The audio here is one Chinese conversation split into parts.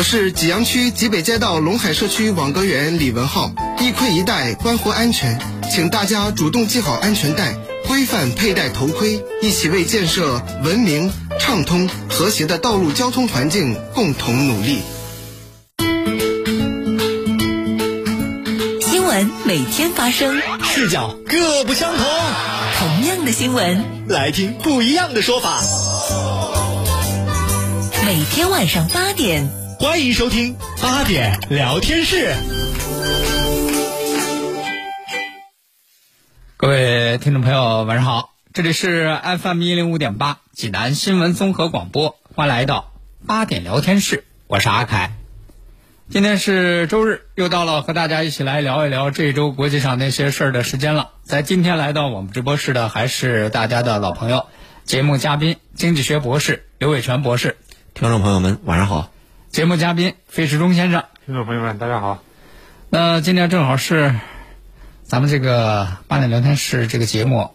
我是济阳区济北街道龙海社区网格员李文浩。一盔一带，关乎安全，请大家主动系好安全带，规范佩戴头盔，一起为建设文明、畅通、和谐的道路交通环境共同努力。新闻每天发生，视角各不相同。同样的新闻，来听不一样的说法。每天晚上八点，欢迎收听八点聊天室。各位听众朋友，晚上好，这里是 FM 一零五点八济南新闻综合广播，欢迎来到八点聊天室，我是阿凯。今天是周日，又到了和大家一起来聊一聊这一周国际上那些事儿的时间了。在今天来到我们直播室的还是大家的老朋友，节目嘉宾经济学博士刘伟全博士。听众朋友们，晚上好。节目嘉宾费世忠先生。听众朋友们，大家好。那今天正好是。咱们这个八点聊天室这个节目，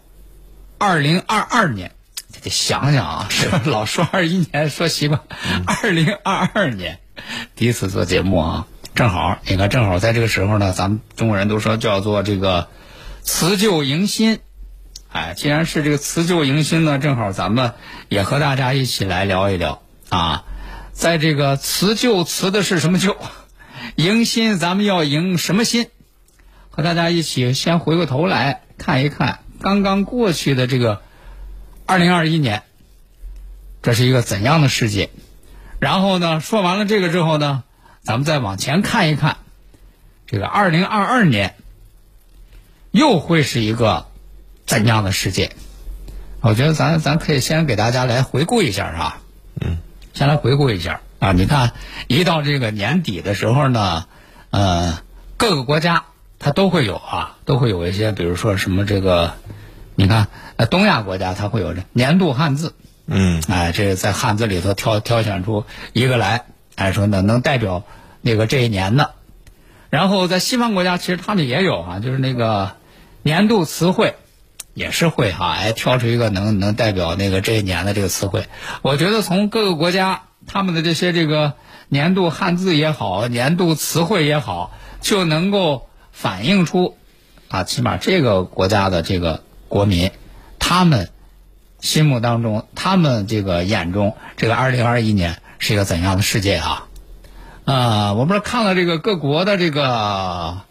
二零二二年，得想想啊，是 老说二一年说习惯，二零二二年第一次做节目啊，正好你看正好在这个时候呢，咱们中国人都说叫做这个辞旧迎新，哎，既然是这个辞旧迎新呢，正好咱们也和大家一起来聊一聊啊，在这个辞旧辞的是什么旧，迎新咱们要迎什么新？和大家一起先回过头来看一看刚刚过去的这个二零二一年，这是一个怎样的世界？然后呢，说完了这个之后呢，咱们再往前看一看，这个二零二二年又会是一个怎样的世界？我觉得咱咱可以先给大家来回顾一下啊，先来回顾一下啊。你看，一到这个年底的时候呢，呃，各个国家。它都会有啊，都会有一些，比如说什么这个，你看，呃，东亚国家它会有这年度汉字，嗯，哎，这个在汉字里头挑挑选出一个来，哎，说呢能代表那个这一年的。然后在西方国家，其实他们也有啊，就是那个年度词汇也是会哈，哎，挑出一个能能代表那个这一年的这个词汇。我觉得从各个国家他们的这些这个年度汉字也好，年度词汇也好，就能够。反映出，啊，起码这个国家的这个国民，他们心目当中，他们这个眼中，这个二零二一年是一个怎样的世界啊？啊，我不知道看了这个各国的这个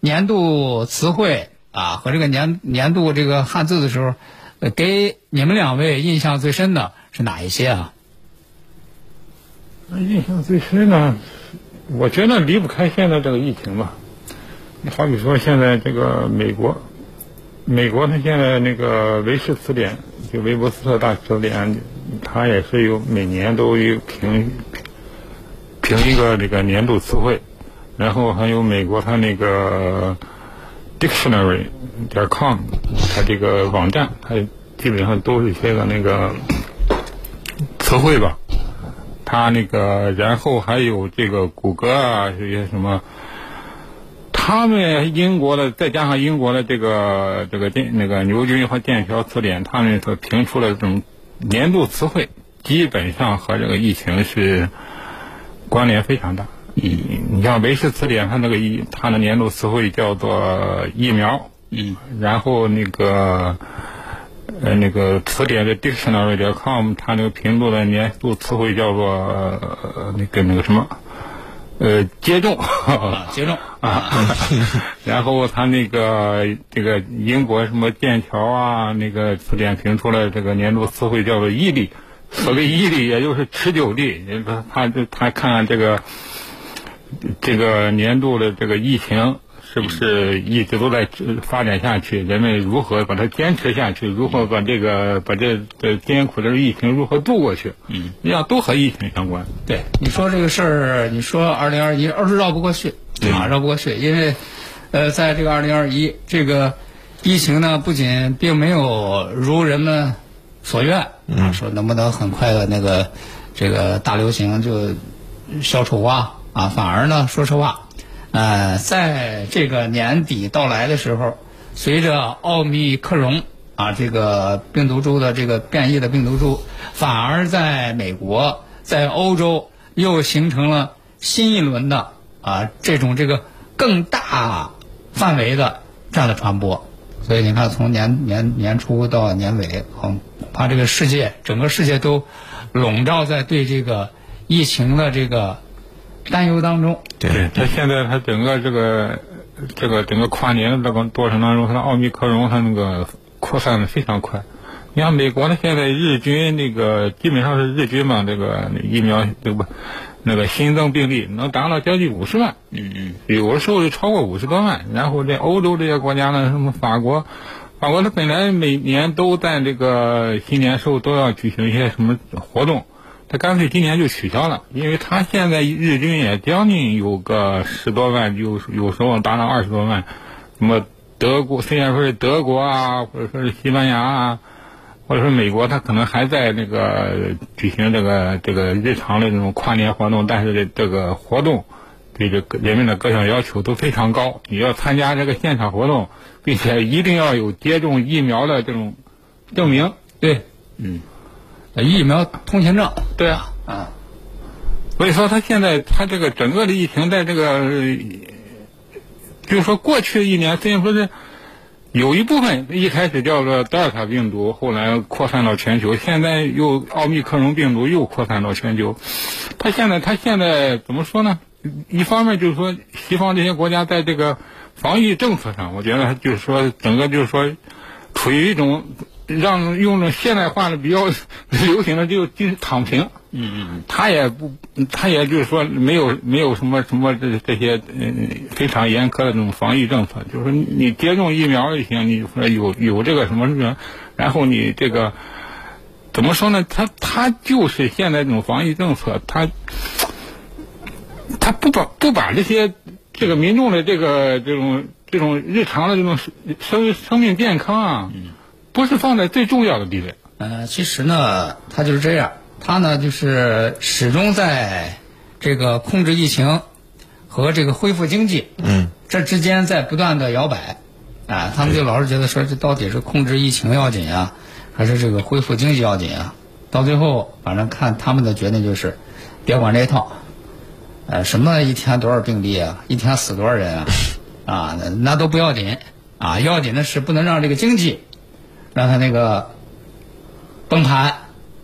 年度词汇啊和这个年年度这个汉字的时候，给你们两位印象最深的是哪一些啊？那印象最深呢？我觉得离不开现在这个疫情吧。你好比说，现在这个美国，美国它现在那个韦氏词典，就韦伯斯特大词典，它也是有每年都有评评一个这个年度词汇，然后还有美国它那个 dictionary 点 com，它这个网站，它基本上都是一些个那个词汇吧，它那个然后还有这个谷歌啊这些什么。他们英国的，再加上英国的这个这个电那个牛津和剑桥词典，他们所评出的这种年度词汇，基本上和这个疫情是关联非常大。你你像维氏词典，它那个疫，它的年度词汇叫做疫苗。嗯。然后那个呃那个词典的 dictionary.com，它那个评度的年度词汇叫做那个那个什么？呃，接种，接种 啊，然后他那个这个英国什么剑桥啊，那个词典评出来这个年度词汇叫做毅力，所谓毅力也就是持久力。他他他看看这个这个年度的这个疫情是不是一直都在呃发展下去？人们如何把它坚持下去？如何把这个把这这艰苦的疫情如何度过去？嗯，这样都和疫情相关。对，你说这个事儿，你说二零二一，二是绕不过去，啊，绕不过去，因为，呃，在这个二零二一，这个疫情呢，不仅并没有如人们所愿，啊，说能不能很快的那个这个大流行就消除啊，啊，反而呢，说实话，呃，在这个年底到来的时候，随着奥密克戎啊这个病毒株的这个变异的病毒株，反而在美国、在欧洲又形成了新一轮的啊这种这个更大范围的这样的传播。所以你看，从年年年初到年尾，恐怕这个世界整个世界都笼罩在对这个疫情的这个担忧当中。对，他现在他整个这个这个整个跨年的这个过程当中，他的奥密克戎它那个扩散的非常快。你看美国呢，现在日均那个基本上是日均嘛，这个疫苗对不？那个新增病例能达到将近五十万，嗯嗯，有的时候就超过五十多万。然后在欧洲这些国家呢，什么法国，法国它本来每年都在这个新年时候都要举行一些什么活动，他干脆今年就取消了，因为他现在日均也将近有个十多万，有有时候达到二十多万。那么德国虽然说是德国啊，或者说是西班牙啊，或者说美国，他可能还在那个举行这个这个日常的这种跨年活动，但是这这个活动对这个人们的各项要求都非常高。你要参加这个现场活动，并且一定要有接种疫苗的这种证明。对，嗯，疫苗通行证。对啊，啊，所以说，他现在他这个整个的疫情在这个，呃就是说过去一年虽然说是有一部分一开始叫做德尔塔病毒，后来扩散到全球，现在又奥密克戎病毒又扩散到全球。他现在他现在怎么说呢？一方面就是说，西方这些国家在这个防疫政策上，我觉得就是说整个就是说处于一种让用种现代化的比较 流行的就就是躺平。嗯嗯他也不，他也就是说没有没有什么什么这这些嗯非常严苛的这种防疫政策，就是说你接种疫苗就行，你说有有这个什么什么，然后你这个怎么说呢？他他就是现在这种防疫政策，他他不把不把这些这个民众的这个这种这种日常的这种生生命健康啊，不是放在最重要的地位。呃，其实呢，它就是这样，它呢就是始终在这个控制疫情和这个恢复经济，嗯，这之间在不断的摇摆，啊，他们就老是觉得说这到底是控制疫情要紧啊，还是这个恢复经济要紧啊？到最后，反正看他们的决定就是，别管这一套，呃，什么一天多少病例啊，一天死多少人啊，啊，那那都不要紧，啊，要紧的是不能让这个经济让它那个崩盘。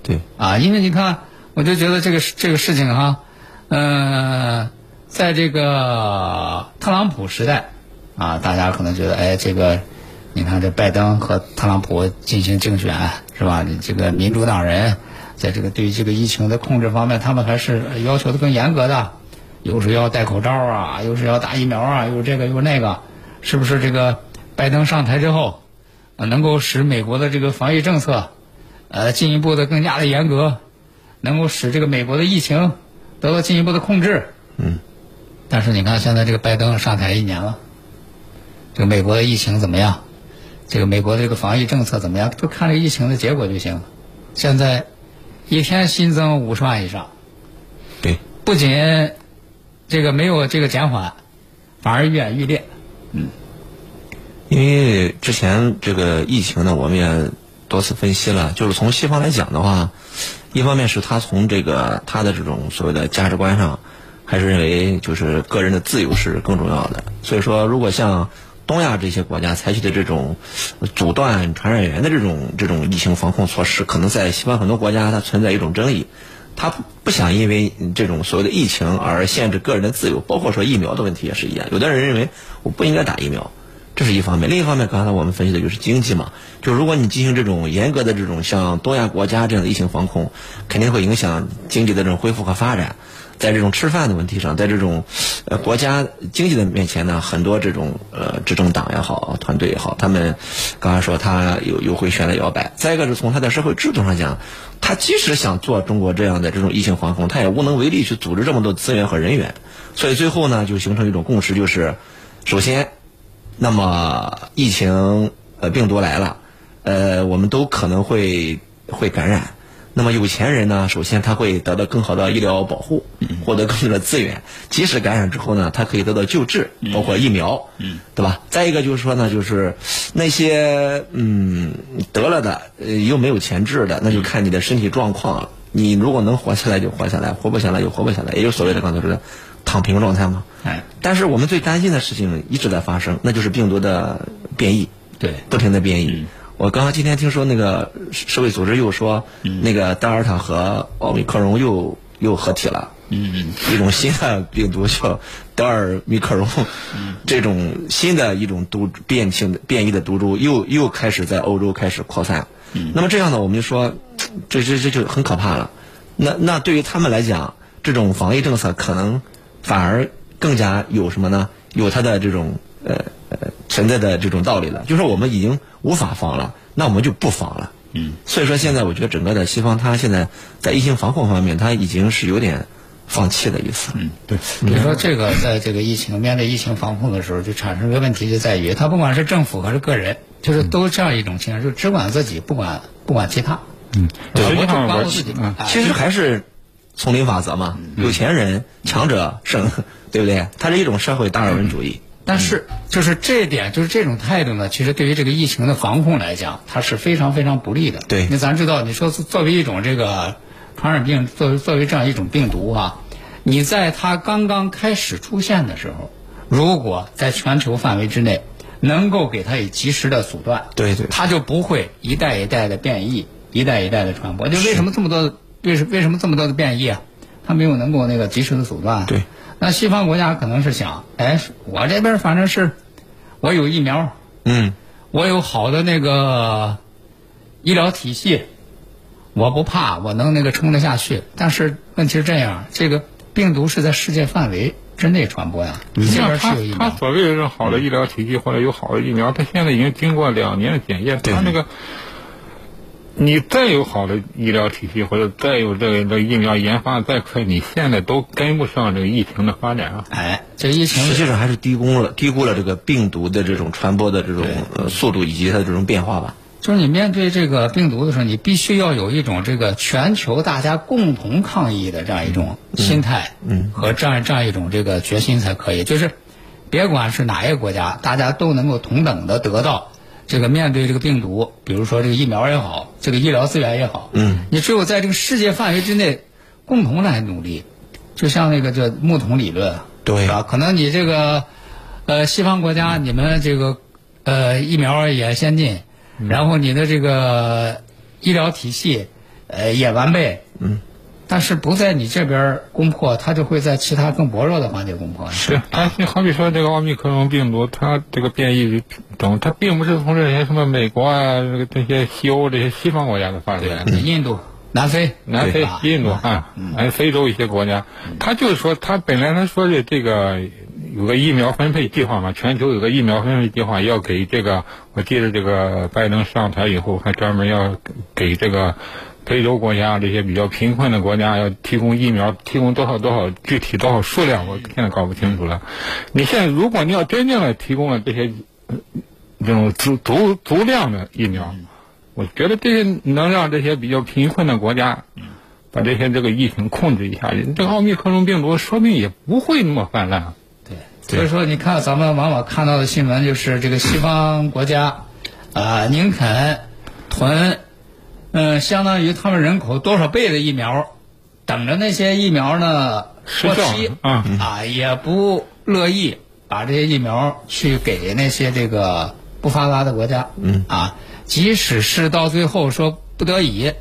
对，啊，因为你看，我就觉得这个事这个事情哈，呃，在这个特朗普时代，啊，大家可能觉得，哎，这个，你看这拜登和特朗普进行竞选是吧？你这个民主党人在这个对于这个疫情的控制方面，他们还是要求的更严格的，又是要戴口罩啊，又是要打疫苗啊，又这个又那个，是不是这个拜登上台之后，呃能够使美国的这个防疫政策？呃，进一步的更加的严格，能够使这个美国的疫情得到进一步的控制。嗯。但是你看，现在这个拜登上台一年了，这个美国的疫情怎么样？这个美国的这个防疫政策怎么样？就看这个疫情的结果就行了。现在一天新增五十万以上，对，不仅这个没有这个减缓，反而愈演愈烈。因为之前这个疫情呢，我们也多次分析了，就是从西方来讲的话，一方面是他从这个他的这种所谓的价值观上，还是认为就是个人的自由是更重要的。所以说，如果像东亚这些国家采取的这种阻断传染源的这种这种疫情防控措施，可能在西方很多国家它存在一种争议。他不想因为这种所谓的疫情而限制个人的自由，包括说疫苗的问题也是一样。有的人认为我不应该打疫苗。这是一方面。另一方面，刚才我们分析的就是经济嘛，就如果你进行这种严格的这种像东亚国家这样的疫情防控，肯定会影响经济的这种恢复和发展。在这种吃饭的问题上，在这种呃国家经济的面前呢，很多这种呃执政党也好，团队也好，他们刚才说他有有会选择摇摆。再一个是从他的社会制度上讲，他即使想做中国这样的这种疫情防控，他也无能为力去组织这么多资源和人员。所以最后呢，就形成一种共识，就是首先，那么疫情呃病毒来了，呃我们都可能会会感染。那么有钱人呢，首先他会得到更好的医疗保护，获得更多的资源。即使感染之后呢，他可以得到救治，包括疫苗，对吧？再一个就是说呢，就是那些嗯得了的，呃又没有钱治的，那就看你的身体状况了。你如果能活下来就活下来，活不下来就活不下来，也就所谓的刚才说的躺平状态吗。哎，但是我们最担心的事情一直在发生，那就是病毒的变异，对，不停的变异。我刚刚今天听说那个世世卫组织又说，那个德尔塔和奥密克戎又又合体了，嗯。嗯，一种新的病毒叫德尔密克戎，这种新的一种毒变性的变异的毒株又又开始在欧洲开始扩散。那么这样呢，我们就说，这这这就很可怕了。那那对于他们来讲，这种防疫政策可能反而更加有什么呢？有它的这种呃呃存在的这种道理了。就是我们已经无法防了，那我们就不防了。嗯，所以说现在我觉得整个的西方，它现在在疫情防控方面，它已经是有点放弃的意思。嗯，对。比如说这个，在这个疫情面对疫情防控的时候，就产生一个问题，就在于它不管是政府还是个人，就是都这样一种情况，就只管自己，不管不管其他。嗯，对我只管我自己。哎其实还是丛林法则嘛，有钱人强者胜，对不对？它是一种社会达尔文主义。但是，就是这一点，就是这种态度呢，其实对于这个疫情的防控来讲，它是非常非常不利的。对那咱知道，你说作为一种这个传染病，作为作为这样一种病毒啊，你在它刚刚开始出现的时候，如果在全球范围之内能够给它以及时的阻断，对对它就不会一代一代的变异，一代一代的传播。就为什么这么多的为什为什么这么多的变异啊？他没有能够那个及时的阻断。对。那西方国家可能是想，哎，我这边反正是，我有疫苗，嗯，我有好的那个医疗体系，我不怕，我能那个撑得下去。但是问题是这样，这个病毒是在世界范围之内传播呀，你这边像他他是有疫苗，所谓的这种好的医疗体系或者有好的疫苗，他现在已经经过两年的检验，他那个。你再有好的医疗体系，或者再有这个这个疫苗研发再快，你现在都跟不上这个疫情的发展啊！哎，这个疫情实际上还是低估了低估了这个病毒的这种传播的这种呃速度以及它的这种变化吧。就是你面对这个病毒的时候，你必须要有一种这个全球大家共同抗疫的这样一种心态，嗯，和这样这样一种这个决心才可以。就是，别管是哪一个国家，大家都能够同等的得到这个面对这个病毒，比如说这个疫苗也好，这个医疗资源也好，嗯，你只有在这个世界范围之内共同来努力，就像那个叫木桶理论，对是吧？可能你这个呃西方国家你们这个呃疫苗也先进。然后你的这个医疗体系，呃也完备，嗯，但是不在你这边攻破，它就会在其他更薄弱的环节攻破。是，它你好比说这个奥密克戎病毒，它这个变异种，它并不是从这些什么美国啊、这个这些西欧这些西方国家的发展来。印度、南非、南非、印度啊，还非洲一些国家，他就是说，他本来他说的这个有个疫苗分配计划嘛，全球有个疫苗分配计划，要给这个，我记得这个拜登上台以后，还专门要给这个非洲国家这些比较贫困的国家要提供疫苗，提供多少多少，具体多少数量，我现在搞不清楚了。你现在如果你要真正的提供了这些呃这种足足足量的疫苗。我觉得这些能让这些比较贫困的国家，把这些这个疫情控制一下，这个奥密克戎病毒说不定也不会那么泛滥。对，所以说你看咱们往往看到的新闻就是这个西方国家，啊、宁肯囤，嗯、相当于他们人口多少倍的疫苗，等着那些疫苗呢过期啊。啊，也不乐意把这些疫苗去给那些这个不发达的国家，嗯。啊，即使是到最后说不得已，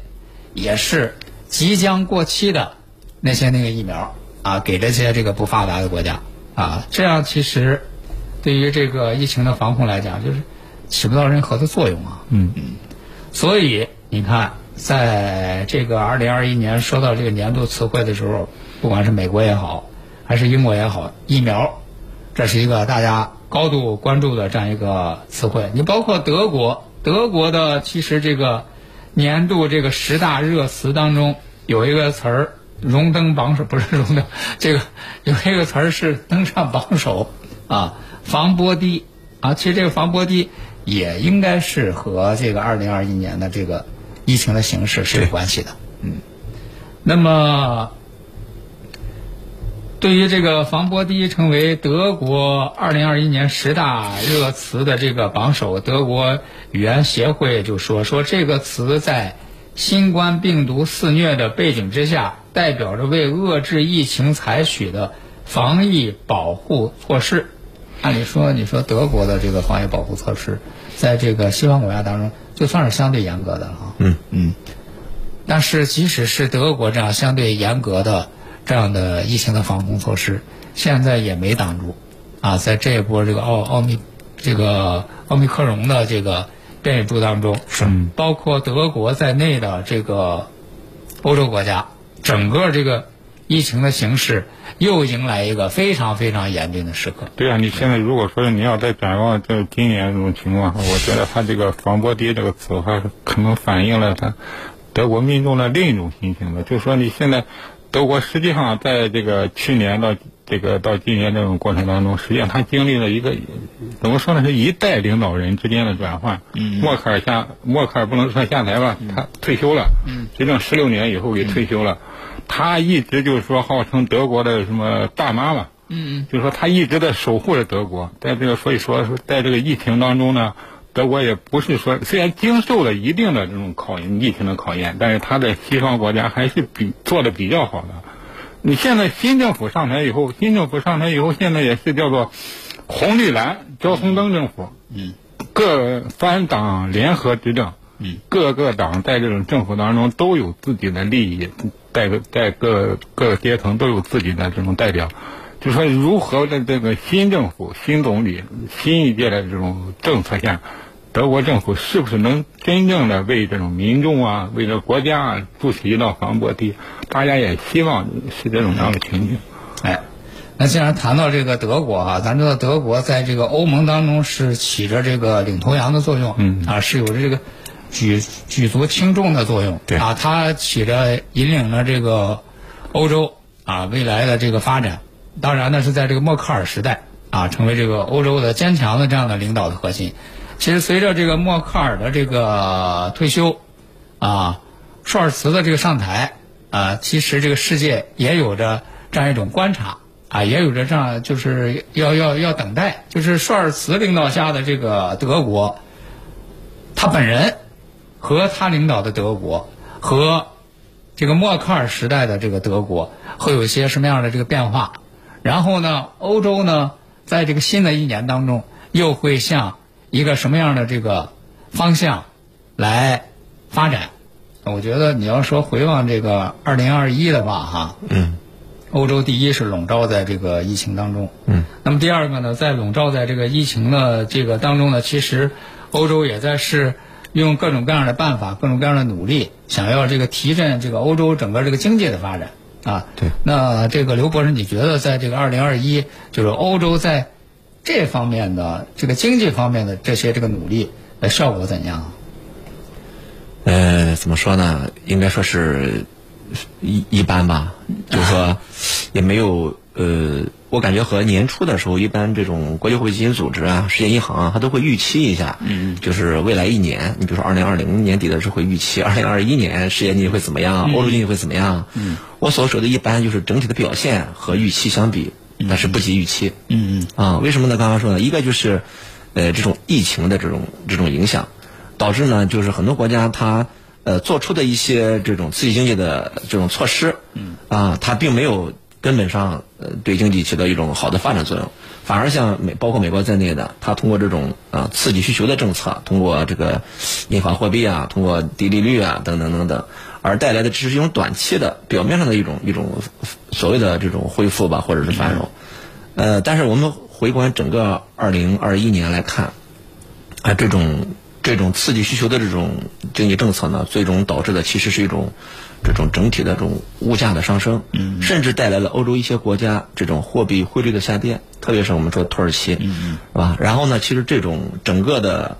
也是即将过期的那些那个疫苗啊，给这些这个不发达的国家啊，这样其实对于这个疫情的防控来讲，就是起不到任何的作用啊。嗯。嗯。所以你看，在这个二零二一年说到这个年度词汇的时候，不管是美国也好，还是英国也好，疫苗，这是一个大家高度关注的这样一个词汇。你包括德国，德国的其实这个年度这个十大热词当中有一个词儿荣登榜首，不是荣登，这个 有一个词儿是登上榜首啊，防波堤啊，其实这个防波堤也应该是和这个二零二一年的这个疫情的形势是有关系的。嗯，那么对于这个防波堤成为德国二零二一年十大热词的这个榜首，德国语言协会就说说这个词在新冠病毒肆虐的背景之下，代表着为遏制疫情采取的防疫保护措施。按理说，你说德国的这个防疫保护措施，在这个西方国家当中，就算是相对严格的了啊。嗯嗯。但是，即使是德国这样相对严格的这样的疫情的防控措施，现在也没挡住啊，在这一波这个奥奥密这个奥密克戎的这个变异株当中，是包括德国在内的这个欧洲国家，整个这个疫情的形势又迎来一个非常非常严峻的时刻。对啊，你现在如果说你要再展望这今年这种情况，我觉得他这个“防波堤”这个词的话，可能反映了他德国民众的另一种心情吧。就是说，你现在德国实际上在这个去年到这个到今年这种过程当中，实际上他经历了一个怎么说呢？是一代领导人之间的转换。嗯。默克尔下默克尔不能说下台吧，他退休了。嗯。执政十六年以后给退休了，他一直就是说号称德国的什么大妈嘛。嗯就是说他一直在守护着德国，在这个所以说在这个疫情当中呢，德国也不是说虽然经受了一定的这种考验，疫情的考验，但是他在西方国家还是比做的比较好的。你现在新政府上台以后，新政府上台以后，现在也是叫做红绿蓝交通灯政府，嗯，各三党联合执政，嗯，各个党在这种政府当中都有自己的利益，在个在各各个阶层都有自己的这种代表。就说如何在这个新政府、新总理、新一届的这种政策下，德国政府是不是能真正的为这种民众啊、为这国家啊筑起一道防波堤？大家也希望是这种样的情景。哎，那既然谈到这个德国啊，咱知道德国在这个欧盟当中是起着这个领头羊的作用，嗯啊，是有着这个举举足轻重的作用，对啊，它起着引领了这个欧洲啊未来的这个发展。当然呢，是在这个默克尔时代啊，成为这个欧洲的坚强的这样的领导的核心。其实随着这个默克尔的这个退休，啊，舒尔茨的这个上台，啊，其实这个世界也有着这样一种观察，啊，也有着这样就是要要要等待，就是舒尔茨领导下的这个德国，他本人和他领导的德国和这个默克尔时代的这个德国会有一些什么样的这个变化？然后呢，欧洲呢，在这个新的一年当中，又会向一个什么样的这个方向来发展？我觉得你要说回望这个二零二一的话，哈，嗯，欧洲第一是笼罩在这个疫情当中，嗯，那么第二个呢，在笼罩在这个疫情的这个当中呢，其实欧洲也在是用各种各样的办法、各种各样的努力，想要这个提振这个欧洲整个这个经济的发展。啊，对。那这个刘博士，你觉得在这个二零二一，就是欧洲在这方面的这个经济方面的这些这个努力，呃，效果怎样？呃，怎么说呢？应该说是一一般吧，就是说也没有呃，我感觉和年初的时候，一般这种国际货币基金组织啊、世界银行啊，它都会预期一下，嗯，就是未来一年，你比如说二零二零年底的时候会预期二零二一年世界经济会怎么样，欧洲经济会怎么样，嗯，我所说的一般就是整体的表现和预期相比，但是不及预期，嗯。啊，为什么呢？刚刚说呢，一个就是呃这种疫情的这种这种影响。导致呢，就是很多国家它呃做出的一些这种刺激经济的这种措施，嗯，啊，它并没有根本上呃对经济起到一种好的发展作用，反而像美包括美国在内的，它通过这种啊刺激需求的政策，通过这个印发货币啊，通过低利率啊等等等等，而带来的只是一种短期的表面上的一种一种所谓的这种恢复吧，或者是繁荣，呃，但是我们回观整个二零二一年来看，啊，这种这种刺激需求的这种经济政策呢，最终导致的其实是一种这种整体的这种物价的上升，嗯，甚至带来了欧洲一些国家这种货币汇率的下跌，特别是我们说土耳其，嗯是吧？然后呢，其实这种整个的。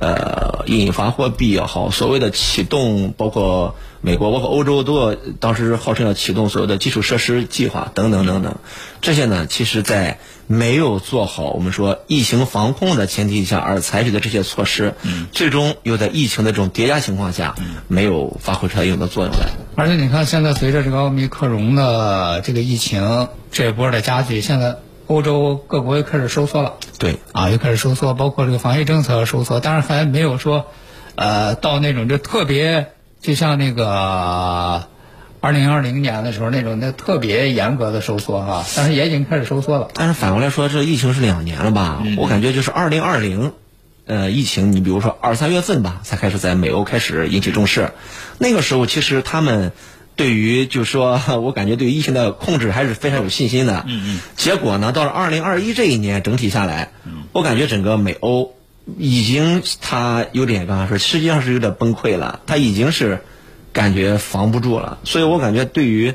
呃，引发货币也好，所谓的启动，包括美国，包括欧洲，都要当时号称要启动所有的基础设施计划等等等等，这些呢，其实在没有做好我们说疫情防控的前提下而采取的这些措施，最终又在疫情的这种叠加情况下，没有发挥出来应有的作用来。而且你看，现在随着这个奥密克戎的这个疫情这一波的加剧，现在。欧洲各国又开始收缩了，对，啊，又开始收缩，包括这个防疫政策收缩，当然还没有说，呃，到那种就特别，就像那个二零二零年的时候那种那特别严格的收缩哈，但是也已经开始收缩了。但是反过来说，这疫情是两年了吧？我感觉就是二零二零，呃，疫情你比如说二三月份吧，才开始在美欧开始引起重视，那个时候其实他们。对于，就是说，我感觉对于疫情的控制还是非常有信心的。嗯嗯。结果呢，到了二零二一这一年，整体下来，我感觉整个美欧已经它有点刚才说，实际上是有点崩溃了。它已经是感觉防不住了。所以我感觉对于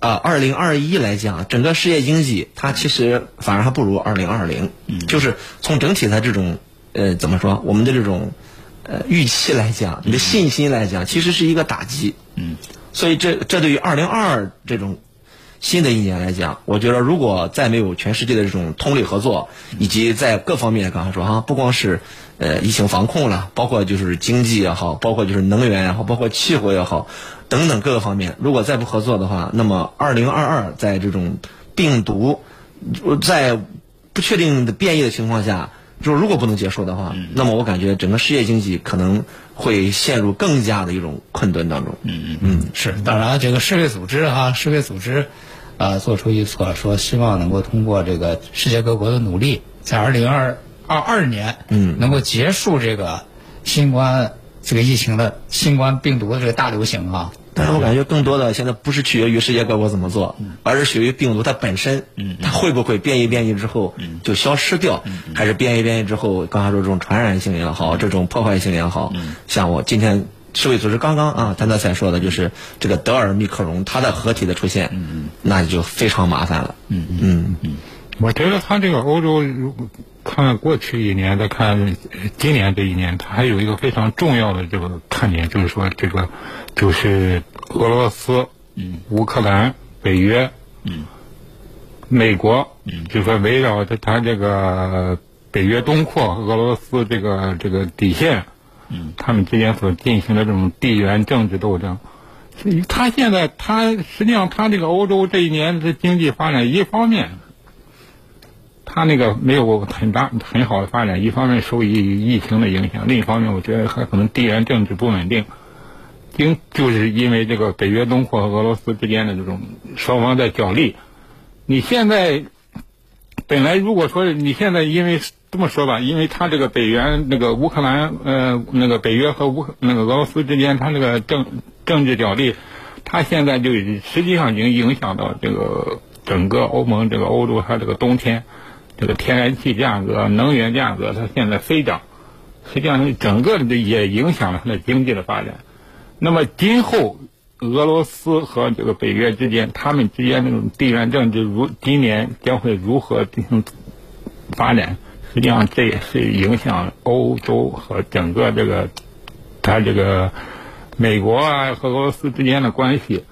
啊二零二一来讲，整个世界经济它其实反而还不如二零二零。嗯。就是从整体的这种呃怎么说，我们的这种呃预期来讲，你的信心来讲，其实是一个打击。嗯。所以，这这对于二零二二这种新的一年来讲，我觉得如果再没有全世界的这种通力合作，以及在各方面，刚才说哈，不光是呃疫情防控了，包括就是经济也好，包括就是能源也好，包括气候也好，等等各个方面，如果再不合作的话，那么二零二二在这种病毒在不确定的变异的情况下。就是如果不能结束的话，那么我感觉整个世界经济可能会陷入更加的一种困顿当中。嗯嗯嗯，是。当然，这个世卫组织哈，世卫组织，呃，做出预测说，希望能够通过这个世界各国的努力，在二零二二二年，嗯，能够结束这个新冠这个疫情的新冠病毒的这个大流行啊。但是我感觉更多的现在不是取决于世界各国怎么做，而是取决于病毒它本身，它会不会变异变异之后就消失掉，还是变异变异之后，刚才说这种传染性也好，这种破坏性也好，像我今天世卫组织刚刚啊，谭德赛说的就是这个德尔密克戎它的合体的出现，那就非常麻烦了。嗯嗯嗯，我觉得它这个欧洲，看过去一年再看今年这一年，它还有一个非常重要的这个看点，就是说这个。就是俄罗斯、乌克兰、北约、美国，就说围绕着他这个北约东扩、俄罗斯这个这个底线，他们之间所进行的这种地缘政治斗争。他现在，他实际上，他这个欧洲这一年的经济发展，一方面，他那个没有很大很好的发展，一方面受疫疫情的影响，另一方面，我觉得还可能地缘政治不稳定。因就是因为这个北约东扩和俄罗斯之间的这种双方在角力，你现在本来如果说你现在因为这么说吧，因为他这个北约那个乌克兰呃那个北约和乌那个俄罗斯之间他那个政政治角力，他现在就实际上已经影响到这个整个欧盟这个欧洲它这个冬天这个天然气价格、能源价格它现在飞涨，实际上整个的也影响了它的经济的发展。那么今后，俄罗斯和这个北约之间，他们之间那种地缘政治如今年将会如何进行发展？实际上，这也是影响欧洲和整个这个它这个美国啊和俄罗斯之间的关系，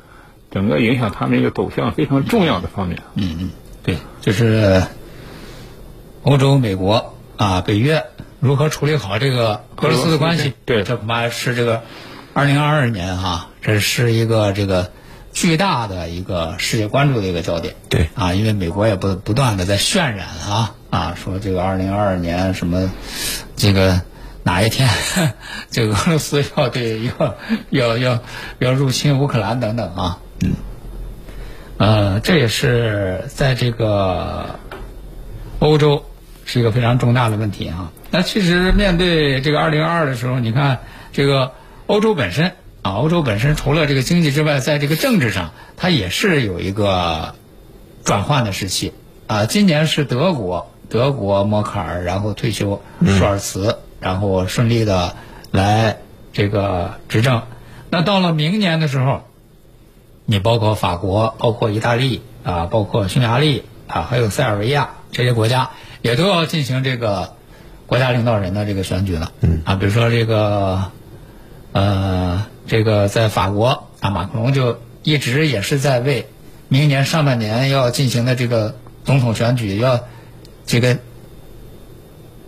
整个影响他们一个走向非常重要的方面。嗯嗯，对，就是欧洲、美国啊，北约如何处理好这个俄罗斯的关系？对，这恐怕是这个。二零二二年哈，这是一个这个巨大的一个世界关注的一个焦点。对啊，因为美国也不不断的在渲染啊啊，说这个二零二二年什么这个哪一天 这个俄罗斯要对要要要要入侵乌克兰等等啊。嗯。呃，这也是在这个欧洲是一个非常重大的问题啊。那其实面对这个二零二二的时候，你看这个。欧洲本身啊，欧洲本身除了这个经济之外，在这个政治上，它也是有一个转换的时期啊，今年是德国，德国默克尔，然后退休，舒尔茨，然后顺利的来这个执政。那到了明年的时候，你包括法国，包括意大利啊，包括匈牙利啊，还有塞尔维亚这些国家，也都要进行这个国家领导人的这个选举了。嗯啊，比如说这个呃，这个在法国啊，马克龙就一直也是在为明年上半年要进行的这个总统选举要这个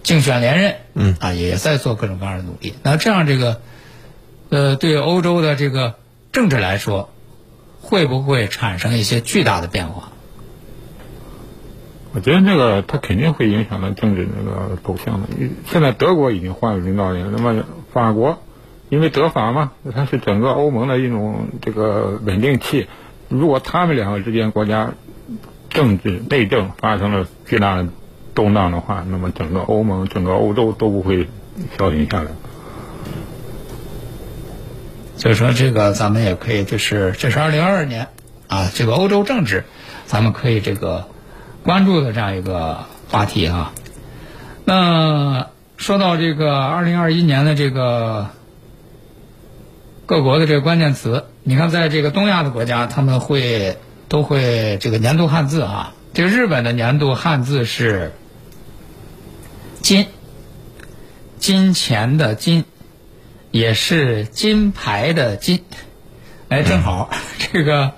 竞选连任。嗯啊，也在做各种各样的努力。那这样这个呃，对欧洲的这个政治来说。会不会产生一些巨大的变化？我觉得这个它肯定会影响到政治那个走向的。现在德国已经换了领导人，那么法国，因为德法嘛，它是整个欧盟的一种这个稳定器。如果他们两个之间国家政治内政发生了巨大的动荡的话，那么整个欧盟、整个欧洲都不会消停下来。所以说，这个咱们也可以，就是这是二零二二年啊，这个欧洲政治，咱们可以这个关注的这样一个话题啊。那说到这个二零二一年的这个各国的这个关键词，你看，在这个东亚的国家，他们会都会这个年度汉字啊。这个日本的年度汉字是“金”，金钱的“金”。也是金牌的金，哎，正好 这个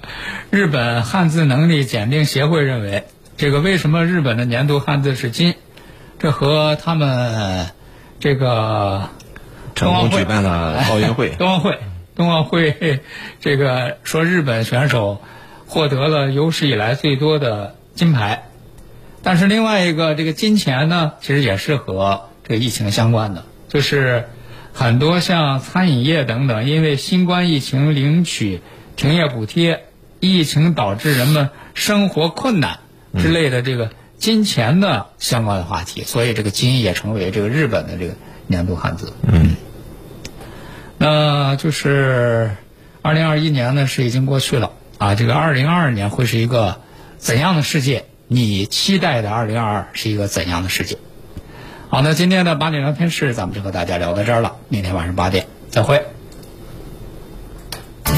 日本汉字能力检定协会认为，这个为什么日本的年度汉字是金？这和他们这个成功举办了奥运会，冬奥会，冬奥会，这个说日本选手获得了有史以来最多的金牌，但是另外一个这个金钱呢，其实也是和这个疫情相关的，就是。很多像餐饮业等等，因为新冠疫情领取停业补贴，疫情导致人们生活困难之类的这个金钱的相关的话题，所以这个金也成为这个日本的这个年度汉字。嗯，那就是二零二一年呢是已经过去了啊，这个二零二二年会是一个怎样的世界？你期待的二零二二是一个怎样的世界？好，那今天的八点聊天室，咱们就和大家聊到这儿了。明天晚上八点再会。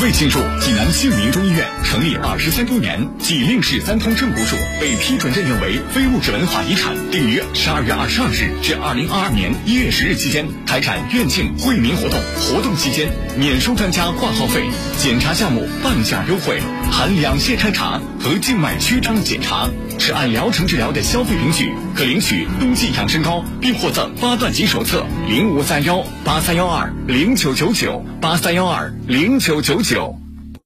为庆祝济南杏林中医院成立二十三周年，济令氏三通正骨术被批准认定为非物质文化遗产，定于十二月二十二日至二零二二年一月十日期间开展院庆惠民活动。活动期间免收专家挂号费，检查项目半价优惠，含两线筛查和静脉曲张检查。是按疗程治疗的消费凭据，可领取冬季养生膏，并获赠八段锦手册。零五三幺八三幺二零九九九八三幺二零九九九。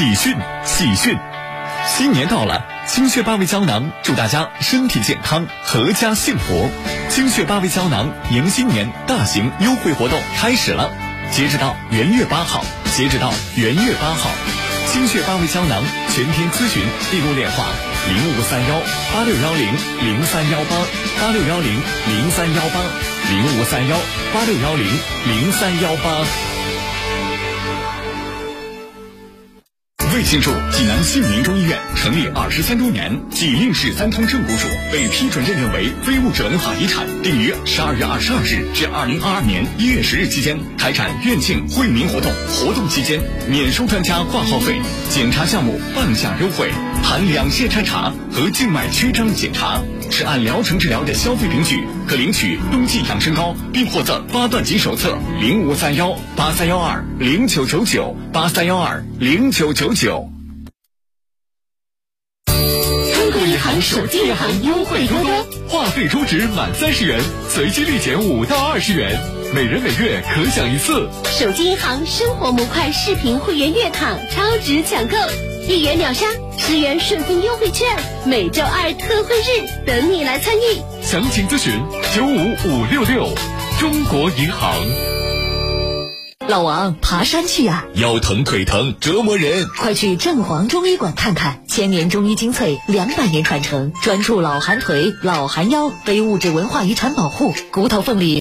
喜讯！喜讯！新年到了，精血八味胶囊祝大家身体健康，阖家幸福。精血八味胶囊迎新年大型优惠活动开始了，截止到元月八号，截止到元月八号，精血八味胶囊全天咨询订购电话：零五三幺八六幺零零三幺八八六幺零零三幺八零五三幺八六幺零零三幺八。为庆祝济南新民中医院成立二十三周年，济令市三通正骨属被批准认定为非物质文化遗产，定于十二月二十二日至二零二二年一月十日期间开展院庆惠民活动。活动期间免收专家挂号费，检查项目半价优惠，含两线筛查和静脉曲张检查。是按疗程治疗的消费凭据，可领取冬季养生膏，并获赠八段锦手册。零五三幺八三幺二零九九九八三幺二零九九九。中国银行手机银行优惠多多，话费充值满三十元，随机立减五到二十元，每人每月可享一次。手机银行生活模块视频会员月卡超值抢购。一元秒杀，十元顺丰优惠券，每周二特惠日等你来参与。详情咨询九五五六六，中国银行。老王，爬山去呀、腰疼腿疼折磨人，快去正黄中医馆看看，千年中医精粹，两百年传承，专注老寒腿、老寒腰，非物质文化遗产保护，骨头缝里。